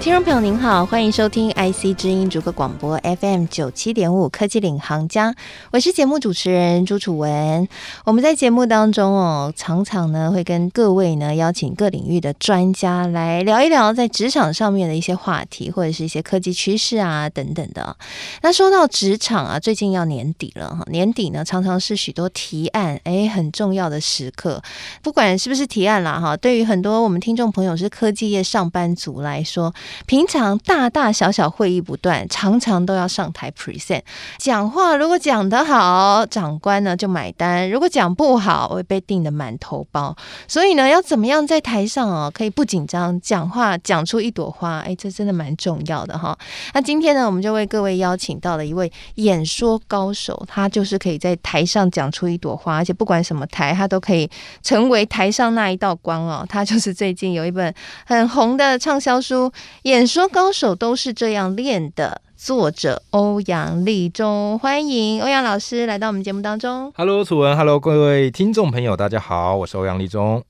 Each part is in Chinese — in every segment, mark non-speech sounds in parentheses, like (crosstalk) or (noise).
听众朋友您好，欢迎收听 IC 之音逐客广播 FM 九七点五科技领航家，我是节目主持人朱楚文。我们在节目当中哦，常常呢会跟各位呢邀请各领域的专家来聊一聊在职场上面的一些话题，或者是一些科技趋势啊等等的。那说到职场啊，最近要年底了哈，年底呢常常是许多提案哎很重要的时刻，不管是不是提案啦哈，对于很多我们听众朋友是科技业上班族来说。平常大大小小会议不断，常常都要上台 present 讲话。如果讲得好，长官呢就买单；如果讲不好，会被定得满头包。所以呢，要怎么样在台上哦，可以不紧张，讲话讲出一朵花？哎，这真的蛮重要的哈。那今天呢，我们就为各位邀请到了一位演说高手，他就是可以在台上讲出一朵花，而且不管什么台，他都可以成为台上那一道光哦。他就是最近有一本很红的畅销书。演说高手都是这样练的。作者欧阳立中，欢迎欧阳老师来到我们节目当中。Hello，楚文，Hello，各位听众朋友，大家好，我是欧阳立中。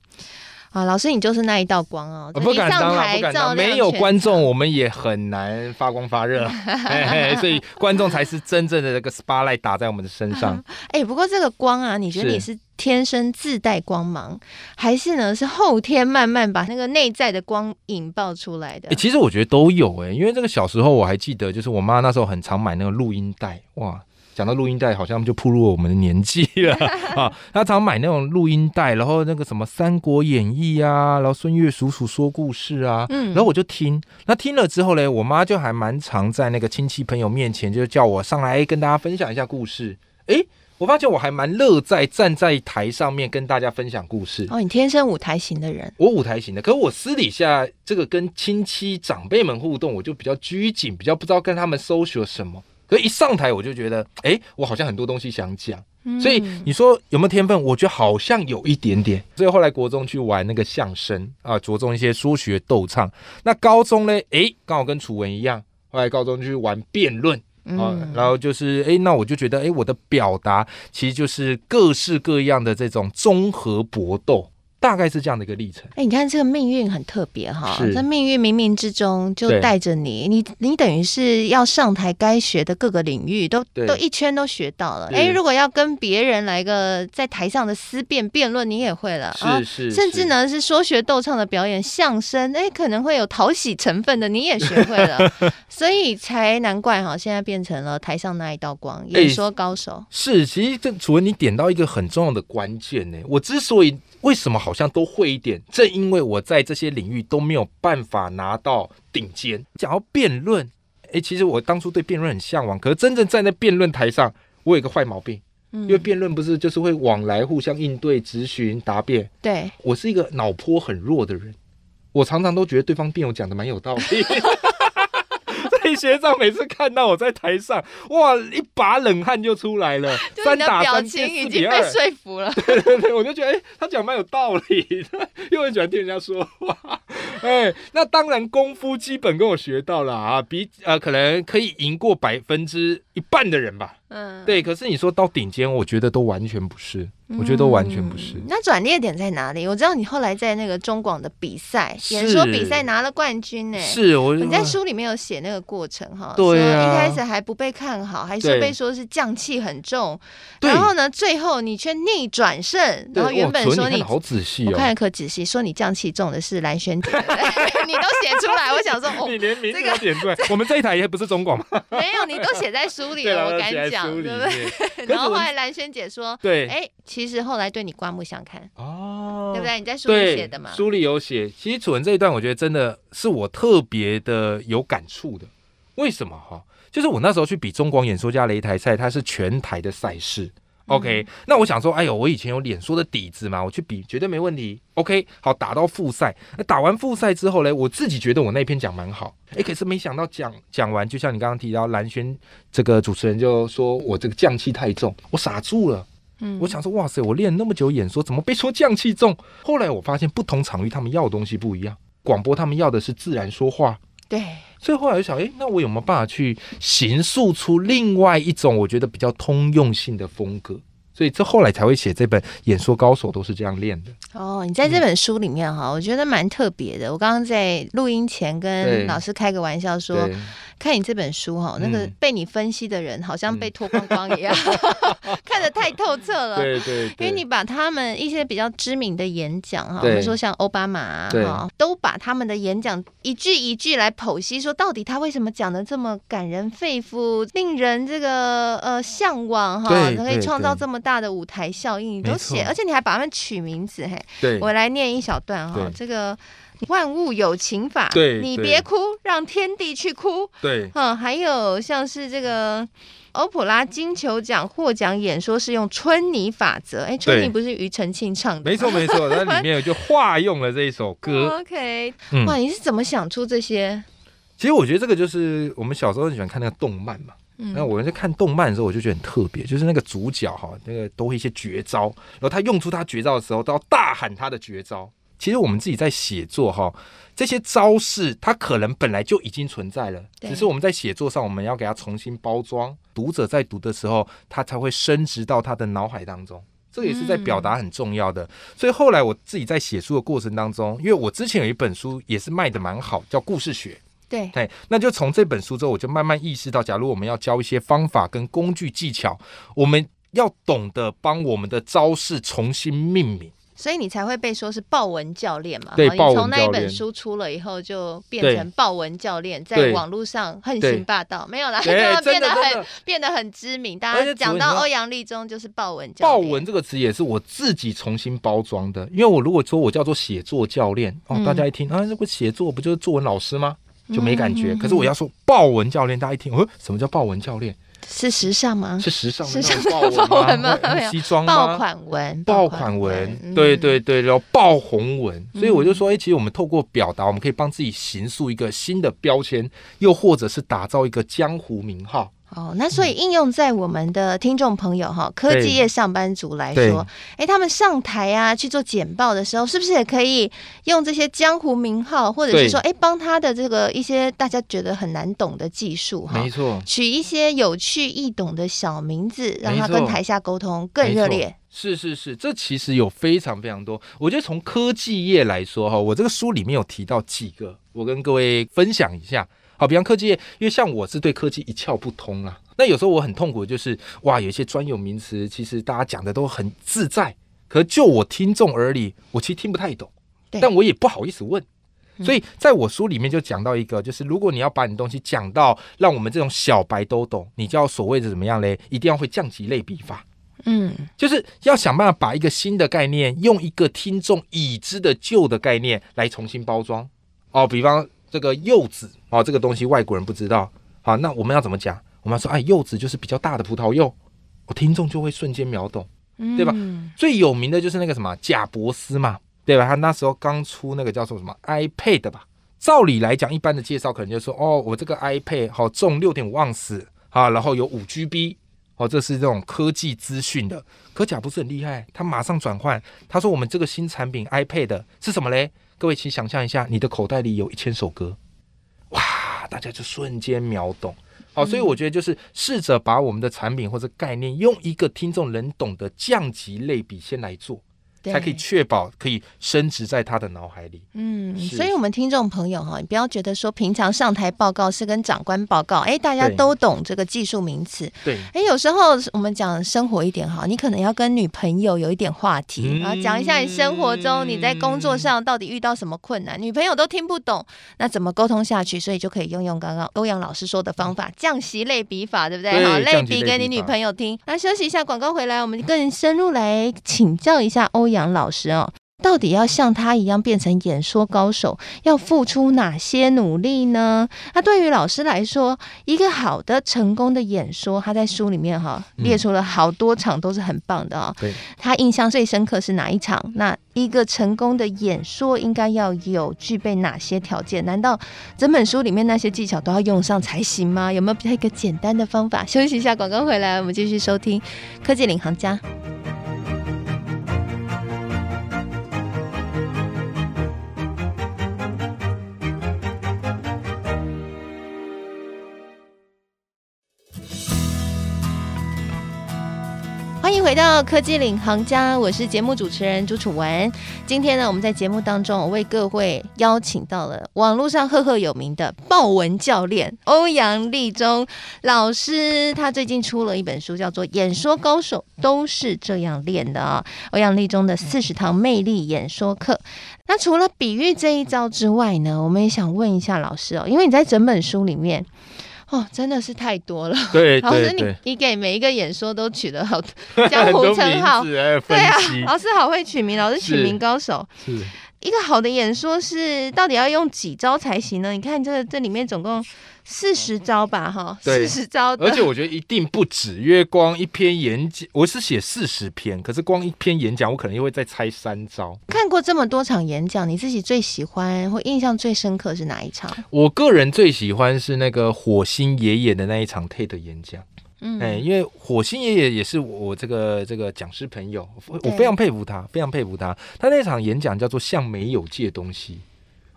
啊，老师，你就是那一道光哦！不敢当啊，不敢当，没有观众，我们也很难发光发热，嘿嘿，所以观众才是真正的这个 spotlight 打在我们的身上。(laughs) 哎，不过这个光啊，你觉得你是天生自带光芒，还是呢是后天慢慢把那个内在的光引爆出来的？哎，其实我觉得都有哎，因为这个小时候我还记得，就是我妈那时候很常买那个录音带，哇。讲到录音带，好像就步入了我们的年纪了 (laughs) 啊！他常买那种录音带，然后那个什么《三国演义》啊，然后孙悦叔叔说故事啊，嗯，然后我就听。那听了之后呢，我妈就还蛮常在那个亲戚朋友面前，就叫我上来跟大家分享一下故事。诶，我发现我还蛮乐在站在台上面跟大家分享故事。哦，你天生舞台型的人，我舞台型的，可是我私底下这个跟亲戚长辈们互动，我就比较拘谨，比较不知道跟他们 social 什么。所以一上台我就觉得，哎、欸，我好像很多东西想讲。所以你说有没有天分？我觉得好像有一点点。所以后来国中去玩那个相声啊，着重一些说学逗唱。那高中呢？哎、欸，刚好跟楚文一样，后来高中就去玩辩论啊，然后就是哎、欸，那我就觉得哎、欸，我的表达其实就是各式各样的这种综合搏斗。大概是这样的一个历程。哎，你看这个命运很特别哈，这命运冥冥之中就带着你，你你等于是要上台该学的各个领域都都一圈都学到了。哎，如果要跟别人来个在台上的思辨辩论，你也会了。是是，甚至呢是说学逗唱的表演相声，哎，可能会有讨喜成分的，你也学会了。(laughs) 所以才难怪哈，现在变成了台上那一道光，演说高手。是，其实这楚文你点到一个很重要的关键呢。我之所以为什么好像都会一点？正因为我在这些领域都没有办法拿到顶尖。讲到辩论，诶，其实我当初对辩论很向往，可是真正站在辩论台上，我有一个坏毛病，嗯、因为辩论不是就是会往来互相应对、质询、答辩。对，我是一个脑波很弱的人，我常常都觉得对方辩友讲的蛮有道理。学长每次看到我在台上，哇，一把冷汗就出来了。(laughs) 三打三，四比二，已经被说服了。(laughs) 对对对，我就觉得，哎、欸，他讲蛮有道理的，(laughs) 又很喜欢听人家说话。哎、欸，那当然功夫基本跟我学到了啊，比呃可能可以赢过百分之一半的人吧。嗯，对。可是你说到顶尖，我觉得都完全不是。我觉得都完全不是。嗯、那转捩点在哪里？我知道你后来在那个中广的比赛演说比赛拿了冠军呢。是，我你在书里面有写那个过程哈。对啊。一开始还不被看好，还是被说是匠气很重。对。然后呢，最后你却逆转胜。然后原本说你，你好仔细哦。我看可仔细，说你匠气重的是蓝轩姐，(laughs) 你都写出来。我想说，哦，(laughs) 你连名字都写出来。我们这一台也不是中广吗？(laughs) 没有，你都写在书里了，我敢讲，对不对？然后后来蓝轩姐说，对，哎。其实后来对你刮目相看哦，对不对？你在书里写的嘛？书里有写。其实楚文这一段，我觉得真的是我特别的有感触的。为什么哈？就是我那时候去比中广演说家擂台赛，它是全台的赛事。嗯、OK，那我想说，哎呦，我以前有演说的底子嘛，我去比绝对没问题。OK，好，打到复赛。那打完复赛之后呢，我自己觉得我那篇讲蛮好。哎，可是没想到讲讲完，就像你刚刚提到蓝轩这个主持人就说我这个降气太重，我傻住了。嗯，我想说，哇塞，我练那么久演说，怎么被说降气重？后来我发现，不同场域他们要的东西不一样。广播他们要的是自然说话，对，所以后来就想，哎、欸，那我有没有办法去形塑出另外一种我觉得比较通用性的风格？所以这后来才会写这本演说高手都是这样练的。哦，你在这本书里面哈，嗯、我觉得蛮特别的。我刚刚在录音前跟老师开个玩笑说。看你这本书哈，那个被你分析的人好像被脱光光一样，嗯、(laughs) 看得太透彻了。对，对对，因为你把他们一些比较知名的演讲哈，我们说像奥巴马哈，都把他们的演讲一句一句来剖析，说到底他为什么讲的这么感人肺腑，令人这个呃向往哈，可以创造这么大的舞台效应，你都写，而且你还把他们取名字嘿。对，我来念一小段哈，这个。万物有情法，对，你别哭，让天地去哭。对，嗯，还有像是这个欧普拉金球奖获奖演说是用春泥法则，哎，春泥不是庾澄庆唱的？没错没错，那里面就化用了这一首歌。(laughs) OK，哇，你是怎么想出这些？其实我觉得这个就是我们小时候很喜欢看那个动漫嘛。嗯，那我们在看动漫的时候，我就觉得很特别，就是那个主角哈，那个都会一些绝招，然后他用出他绝招的时候，都要大喊他的绝招。其实我们自己在写作哈，这些招式它可能本来就已经存在了，只是我们在写作上我们要给它重新包装，读者在读的时候，他才会升值到他的脑海当中。这个也是在表达很重要的。所以后来我自己在写书的过程当中，因为我之前有一本书也是卖的蛮好，叫《故事学》。对，对，那就从这本书之后，我就慢慢意识到，假如我们要教一些方法跟工具技巧，我们要懂得帮我们的招式重新命名。所以你才会被说是豹纹教练嘛？对，你从那一本书出了以后，就变成豹纹教练，在网络上横行霸道，没有啦，(laughs) (laughs) 变得很变得很知名。大家讲到欧阳立中，就是豹纹教练。豹纹这个词也是我自己重新包装的，因为我如果说我叫做写作教练哦，大家一听啊，这个写作不就是作文老师吗？就没感觉。可是我要说豹纹教练，大家一听，哦，什么叫豹纹教练？是时尚吗？是时尚，时尚爆文吗？西装吗？爆款文，爆款文，对对对，然后爆红文。所以我就说，哎，其实我们透过表达，我们可以帮自己形塑一个新的标签，又或者是打造一个江湖名号。哦，那所以应用在我们的听众朋友哈，科技业上班族来说，哎，他们上台啊去做简报的时候，是不是也可以用这些江湖名号，或者是说，哎，帮他的这个一些大家觉得很难懂的技术哈，没错，取一些有趣易懂的小名字，让他跟台下沟通更热烈。是是是，这其实有非常非常多。我觉得从科技业来说哈，我这个书里面有提到几个，我跟各位分享一下。好，比方科技业，因为像我是对科技一窍不通啊，那有时候我很痛苦的就是，哇，有一些专有名词，其实大家讲的都很自在，可就我听众而已，我其实听不太懂，对。但我也不好意思问，所以在我书里面就讲到一个，就是如果你要把你东西讲到让我们这种小白都懂，你就要所谓的怎么样嘞？一定要会降级类比法，嗯，就是要想办法把一个新的概念，用一个听众已知的旧的概念来重新包装，哦，比方。这个柚子啊，这个东西外国人不知道。好，那我们要怎么讲？我们要说，哎，柚子就是比较大的葡萄柚，我听众就会瞬间秒懂，对吧？嗯、最有名的就是那个什么贾伯斯嘛，对吧？他那时候刚出那个叫做什么 iPad 吧。照理来讲，一般的介绍可能就说，哦，我这个 iPad 好重六点五盎司啊，然后有五 GB，哦，这是这种科技资讯的。可贾伯斯很厉害，他马上转换，他说我们这个新产品 iPad 是什么嘞？各位，请想象一下，你的口袋里有一千首歌，哇！大家就瞬间秒懂。好，所以我觉得就是试着把我们的产品或者概念，用一个听众能懂的降级类比先来做。对才可以确保可以升值在他的脑海里。嗯，所以，我们听众朋友哈，你不要觉得说平常上台报告是跟长官报告，哎，大家都懂这个技术名词。对，哎，有时候我们讲生活一点哈，你可能要跟女朋友有一点话题，嗯、然后讲一下你生活中你在工作上到底遇到什么困难，女朋友都听不懂，那怎么沟通下去？所以就可以用用刚刚欧阳老师说的方法，降息类比法，对不对？对好，类比给你女朋友听。那休息一下，广告回来，我们更深入来请教一下欧。杨老师哦，到底要像他一样变成演说高手，要付出哪些努力呢？那对于老师来说，一个好的成功的演说，他在书里面哈列出了好多场都是很棒的啊。对，他印象最深刻是哪一场？那一个成功的演说应该要有具备哪些条件？难道整本书里面那些技巧都要用上才行吗？有没有比较一个简单的方法？休息一下，广告回来，我们继续收听科技领航家。回到科技领航家，我是节目主持人朱楚文。今天呢，我们在节目当中，我为各位邀请到了网络上赫赫有名的豹纹教练欧阳立中老师。他最近出了一本书，叫做《演说高手都是这样练的》啊。欧阳立中的四十堂魅力演说课。那除了比喻这一招之外呢，我们也想问一下老师哦，因为你在整本书里面。哦，真的是太多了。(laughs) 对，(laughs) 老师你，你你给每一个演说都取得好 (laughs) 江湖称号，对啊，老师好会取名，老师取名高手。是一个好的演说是到底要用几招才行呢？你看这这里面总共。四十招吧，哈，四十招。而且我觉得一定不止，因为光一篇演讲，我是写四十篇，可是光一篇演讲，我可能又会再猜三招。看过这么多场演讲，你自己最喜欢或印象最深刻是哪一场？我个人最喜欢是那个火星爷爷的那一场 TED 演讲。嗯，哎，因为火星爷爷也是我这个这个讲师朋友，我非常佩服他，非常佩服他。他那场演讲叫做向没有借东西，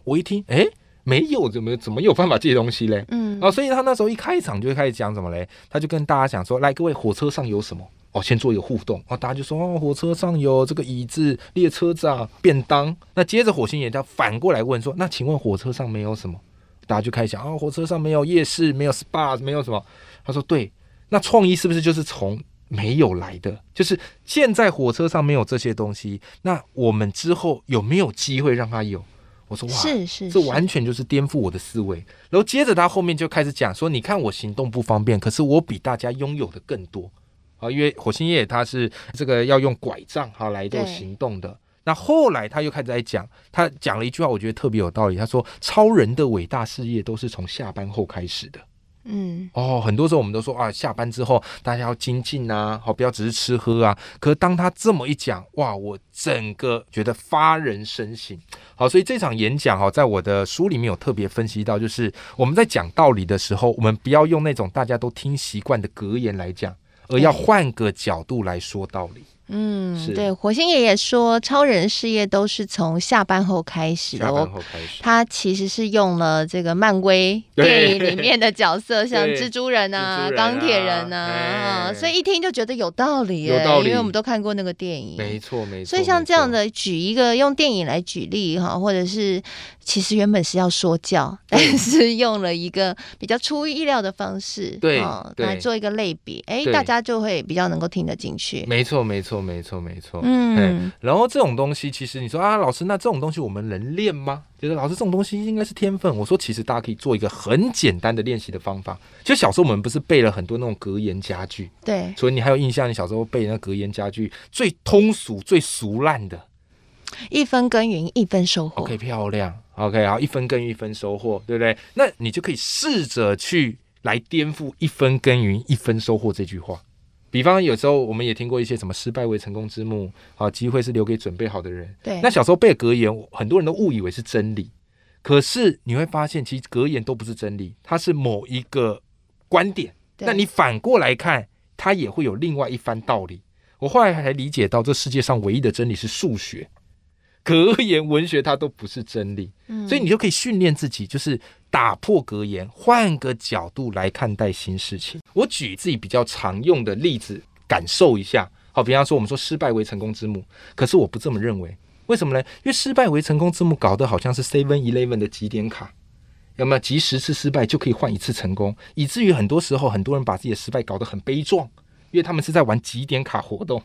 我一听，哎。没有怎么怎么有办法借东西嘞？嗯，啊，所以他那时候一开场就开始讲什么嘞？他就跟大家讲说：“来，各位，火车上有什么？哦，先做一个互动。哦，大家就说：哦，火车上有这个椅子、列车长、便当。那接着火星爷爷反过来问说：那请问火车上没有什么？大家就开始讲：哦，火车上没有夜市，没有 SPA，没有什么？他说：对。那创意是不是就是从没有来的？就是现在火车上没有这些东西，那我们之后有没有机会让他有？”我说哇，是是，这完全就是颠覆我的思维。然后接着他后面就开始讲说，你看我行动不方便，可是我比大家拥有的更多啊。因为火星爷爷他是这个要用拐杖哈来做行动的。那后来他又开始在讲，他讲了一句话，我觉得特别有道理。他说，超人的伟大事业都是从下班后开始的。嗯，哦，很多时候我们都说啊，下班之后大家要精进啊，好，不要只是吃喝啊。可是当他这么一讲，哇，我整个觉得发人深省。好，所以这场演讲哈，在我的书里面有特别分析到，就是我们在讲道理的时候，我们不要用那种大家都听习惯的格言来讲，而要换个角度来说道理。嗯，是对，火星爷爷说，超人事业都是从下班后开始的。下班后开始，他其实是用了这个漫威 (laughs) 电影里面的角色，(laughs) 像蜘蛛人啊、钢铁人呐，啊，所以一听就觉得有道理，有道理，因为我们都看过那个电影。没错，没错。所以像这样的举一个用电影来举例哈，或者是其实原本是要说教，但是用了一个比较出乎意料的方式，对，来做一个类比，哎，大家就会比较能够听得进去。没错，没错。没错，没错。嗯，然后这种东西，其实你说啊，老师，那这种东西我们能练吗？就是老师，这种东西应该是天分。我说，其实大家可以做一个很简单的练习的方法。就小时候我们不是背了很多那种格言佳句？对。所以你还有印象？你小时候背那格言佳句最通俗、最俗烂的，一分耕耘一分收获。OK，漂亮。OK，好，一分耕耘一分收获，对不对？那你就可以试着去来颠覆“一分耕耘一分收获”这句话。比方有时候我们也听过一些什么“失败为成功之母”，好，机会是留给准备好的人。对，那小时候背格言，很多人都误以为是真理。可是你会发现，其实格言都不是真理，它是某一个观点。那你反过来看，它也会有另外一番道理。我后来才理解到，这世界上唯一的真理是数学。(laughs) 格言文学它都不是真理，嗯，所以你就可以训练自己，就是打破格言，换个角度来看待新事情。我举自己比较常用的例子，感受一下。好，比方说我们说失败为成功之母，可是我不这么认为。为什么呢？因为失败为成功之母，搞得好像是 Seven Eleven 的几点卡，有没有？集十次失败就可以换一次成功，以至于很多时候很多人把自己的失败搞得很悲壮，因为他们是在玩几点卡活动。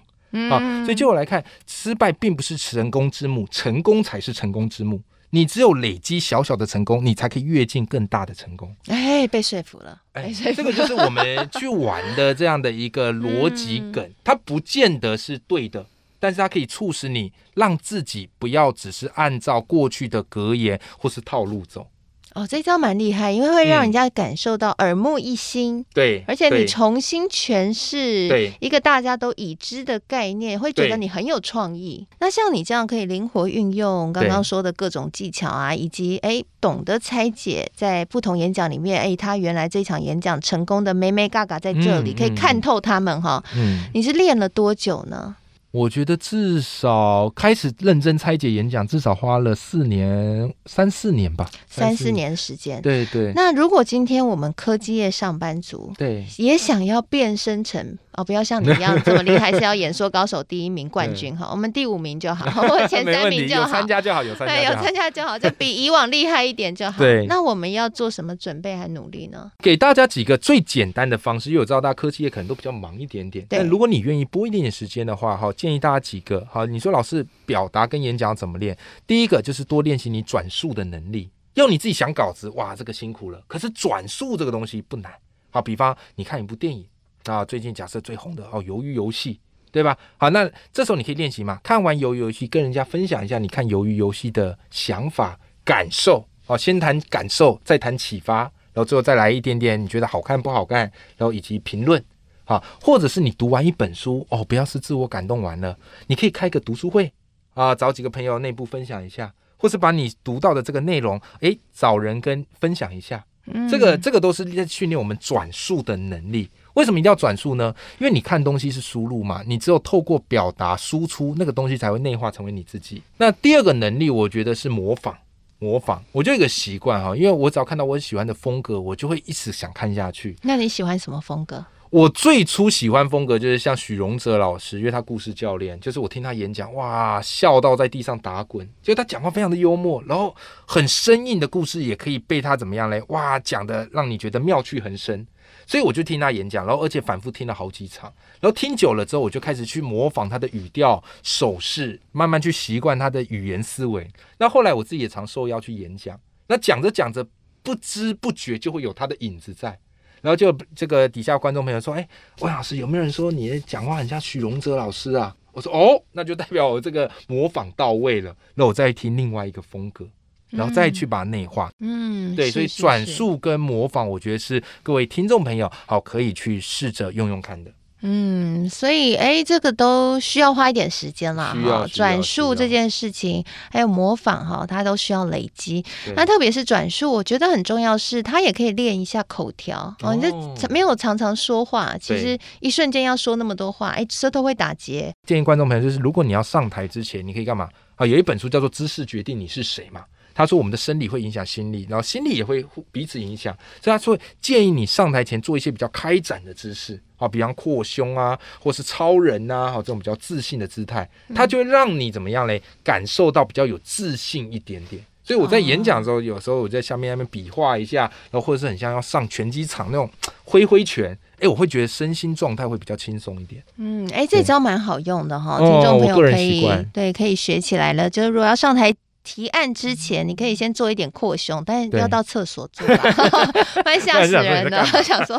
好，所以就我来看，失败并不是成功之母，成功才是成功之母。你只有累积小小的成功，你才可以跃进更大的成功。哎，被说服了。哎，这个就是我们去玩的这样的一个逻辑梗，它不见得是对的，但是它可以促使你让自己不要只是按照过去的格言或是套路走。哦，这招蛮厉害，因为会让人家感受到耳目一新。对、嗯，而且你重新诠释一个大家都已知的概念，会觉得你很有创意。那像你这样可以灵活运用刚刚说的各种技巧啊，以及哎懂得拆解在不同演讲里面，哎，他原来这场演讲成功的眉眉嘎嘎在这里，嗯、可以看透他们哈。嗯，你是练了多久呢？我觉得至少开始认真拆解演讲，至少花了四年、三四年吧，三四年时间。对对。那如果今天我们科技业上班族，对，也想要变身成哦，不要像你一样这么厉害，是要演说高手第一名 (laughs) 冠军哈，我们第五名就好，(laughs) 或前三名就好，有参加就好，有参加对，有参加就好，就比以往厉害一点就好。对，那我们要做什么准备还努力呢？给大家几个最简单的方式，因为我知道大家科技业可能都比较忙一点点，但如果你愿意拨一点点时间的话，哈，建议大家几个，好，你说老师表达跟演讲怎么练？第一个就是多练习你转述的能力，要你自己想稿子，哇，这个辛苦了，可是转述这个东西不难。好，比方你看一部电影。啊，最近假设最红的哦，鱿鱼游戏，对吧？好，那这时候你可以练习嘛，看完鱿鱼游戏，跟人家分享一下你看鱿鱼游戏的想法、感受。哦，先谈感受，再谈启发，然后最后再来一点点你觉得好看不好看，然后以及评论。好，或者是你读完一本书，哦，不要是自我感动完了，你可以开个读书会啊，找几个朋友内部分享一下，或是把你读到的这个内容，诶，找人跟分享一下。嗯，这个这个都是在训练我们转述的能力。为什么一定要转述呢？因为你看东西是输入嘛，你只有透过表达输出，那个东西才会内化成为你自己。那第二个能力，我觉得是模仿。模仿，我就有一个习惯哈，因为我只要看到我喜欢的风格，我就会一直想看下去。那你喜欢什么风格？我最初喜欢风格就是像许荣哲老师，因为他故事教练，就是我听他演讲，哇，笑到在地上打滚。就他讲话非常的幽默，然后很生硬的故事也可以被他怎么样嘞？哇，讲的让你觉得妙趣横生。所以我就听他演讲，然后而且反复听了好几场，然后听久了之后，我就开始去模仿他的语调、手势，慢慢去习惯他的语言思维。那后来我自己也常受邀去演讲，那讲着讲着，不知不觉就会有他的影子在。然后就这个底下观众朋友说：“哎，温老师，有没有人说你讲话很像许荣哲老师啊？”我说：“哦，那就代表我这个模仿到位了。”那我再听另外一个风格，然后再去把它内化。嗯，对，所以转述跟模仿，我觉得是各位听众朋友好可以去试着用用看的。嗯，所以哎，这个都需要花一点时间啦。哈，转述这件事情，还有模仿哈，它都需要累积。那特别是转述，我觉得很重要是，它也可以练一下口条哦。你这没有常常说话，其实一瞬间要说那么多话，哎，舌头会打结。建议观众朋友就是，如果你要上台之前，你可以干嘛啊？有一本书叫做《知识决定你是谁》嘛。他说：“我们的生理会影响心理，然后心理也会彼此影响。所以他说建议你上台前做一些比较开展的姿势，啊，比方扩胸啊，或是超人啊，好这种比较自信的姿态，他就会让你怎么样嘞？感受到比较有自信一点点。所以我在演讲的时候，有时候我在下面那边比划一下，然后或者是很像要上拳击场那种挥挥拳，哎，我会觉得身心状态会比较轻松一点。嗯，哎，这招蛮好用的哈，听众朋友可以对可以学起来了。就是如果要上台。”提案之前，你可以先做一点扩胸，但是要到厕所做，(laughs) 蛮吓死人的。我 (laughs) 想说，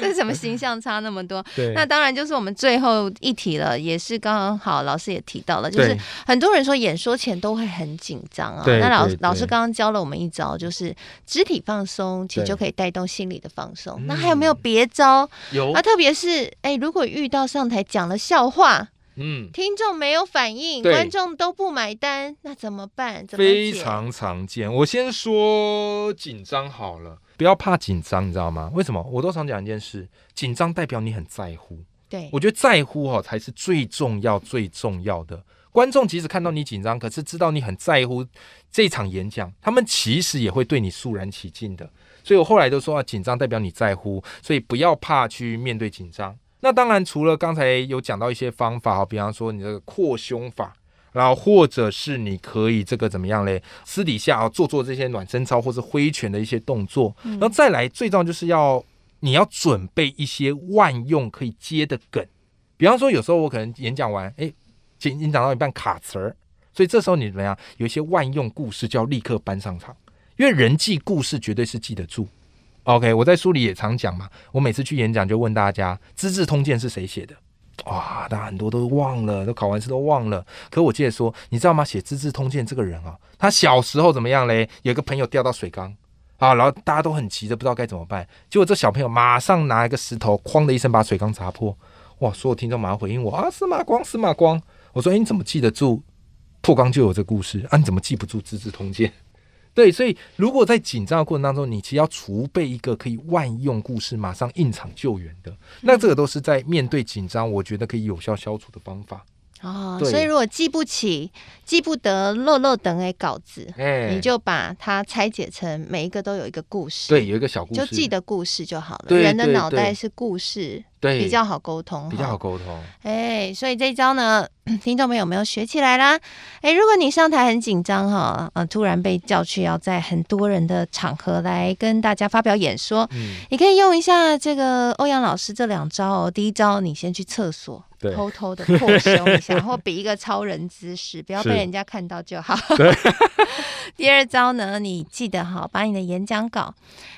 这是什么形象差那么多？(laughs) 那当然就是我们最后一题了，也是刚刚好老师也提到了，就是很多人说演说前都会很紧张啊。那老老师刚刚教了我们一招，就是肢体放松，其实就可以带动心理的放松。那还有没有别招？有啊，特别是哎，如果遇到上台讲了笑话。嗯，听众没有反应，观众都不买单，那怎么办？怎么非常常见。我先说紧张好了，不要怕紧张，你知道吗？为什么？我都常讲一件事，紧张代表你很在乎。对，我觉得在乎哦才是最重要、最重要的。观众即使看到你紧张，可是知道你很在乎这场演讲，他们其实也会对你肃然起敬的。所以我后来都说啊，紧张代表你在乎，所以不要怕去面对紧张。那当然，除了刚才有讲到一些方法，比方说你这个扩胸法，然后或者是你可以这个怎么样嘞？私底下啊做做这些暖身操或者挥拳的一些动作，然后再来最重要就是要你要准备一些万用可以接的梗，比方说有时候我可能演讲完，哎，演讲到一半卡词儿，所以这时候你怎么样？有一些万用故事就要立刻搬上场，因为人际故事绝对是记得住。OK，我在书里也常讲嘛。我每次去演讲就问大家，《资治通鉴》是谁写的？哇，大家很多都忘了，都考完试都忘了。可我记得说，你知道吗？写《资治通鉴》这个人啊，他小时候怎么样嘞？有个朋友掉到水缸啊，然后大家都很急的不知道该怎么办。结果这小朋友马上拿一个石头，哐的一声把水缸砸破。哇，所有听众马上回应我啊，司马光，司马光。我说，哎，你怎么记得住破缸就有这故事啊？你怎么记不住《资治通鉴》？对，所以如果在紧张的过程当中，你其实要储备一个可以万用故事，马上应场救援的，那这个都是在面对紧张，我觉得可以有效消除的方法。哦，所以如果记不起、记不得漏漏等诶稿子，哎，你就把它拆解成每一个都有一个故事，对，有一个小故事，就记得故事就好了。人的脑袋是故事对，比较好沟通，比较好沟通。哎，所以这一招呢，(clears throat) 听众朋友有没有学起来啦？哎，如果你上台很紧张哈，呃，突然被叫去要在很多人的场合来跟大家发表演说，嗯，你可以用一下这个欧阳老师这两招哦。第一招，你先去厕所。偷偷的扩胸一下，(laughs) 或比一个超人姿势，不要被人家看到就好。(laughs) 第二招呢，你记得哈，把你的演讲稿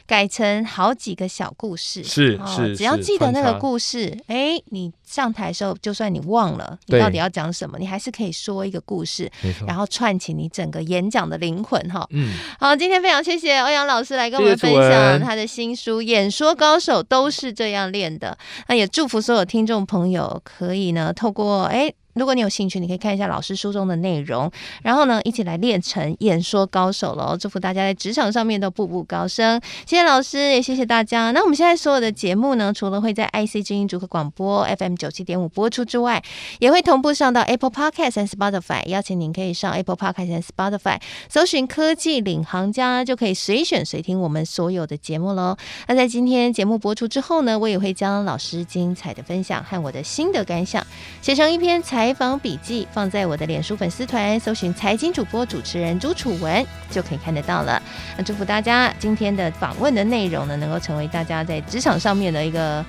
改成好几个小故事，是是，只要记得那个故事，哎，你上台的时候，就算你忘了你到底要讲什么，你还是可以说一个故事，然后串起你整个演讲的灵魂哈。嗯，好，今天非常谢谢欧阳老师来跟我们分享他的新书《演说高手都是这样练的》，那也祝福所有听众朋友可以呢，透过哎。如果你有兴趣，你可以看一下老师书中的内容，然后呢，一起来练成演说高手喽！祝福大家在职场上面都步步高升。谢谢老师，也谢谢大家。那我们现在所有的节目呢，除了会在 IC 之音主客广播 FM 九七点五播出之外，也会同步上到 Apple Podcast 和 Spotify。邀请您可以上 Apple Podcast 和 Spotify 搜寻“科技领航家”，就可以随选随听我们所有的节目喽。那在今天节目播出之后呢，我也会将老师精彩的分享和我的心得感想写成一篇采访笔记放在我的脸书粉丝团，搜寻财经主播主持人朱楚文就可以看得到了。那祝福大家今天的访问的内容呢，能够成为大家在职场上面的一个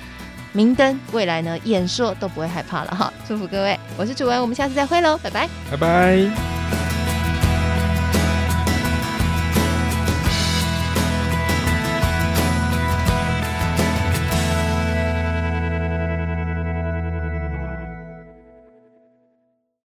明灯，未来呢演说都不会害怕了哈。祝福各位，我是楚文，我们下次再会喽，拜拜，拜拜。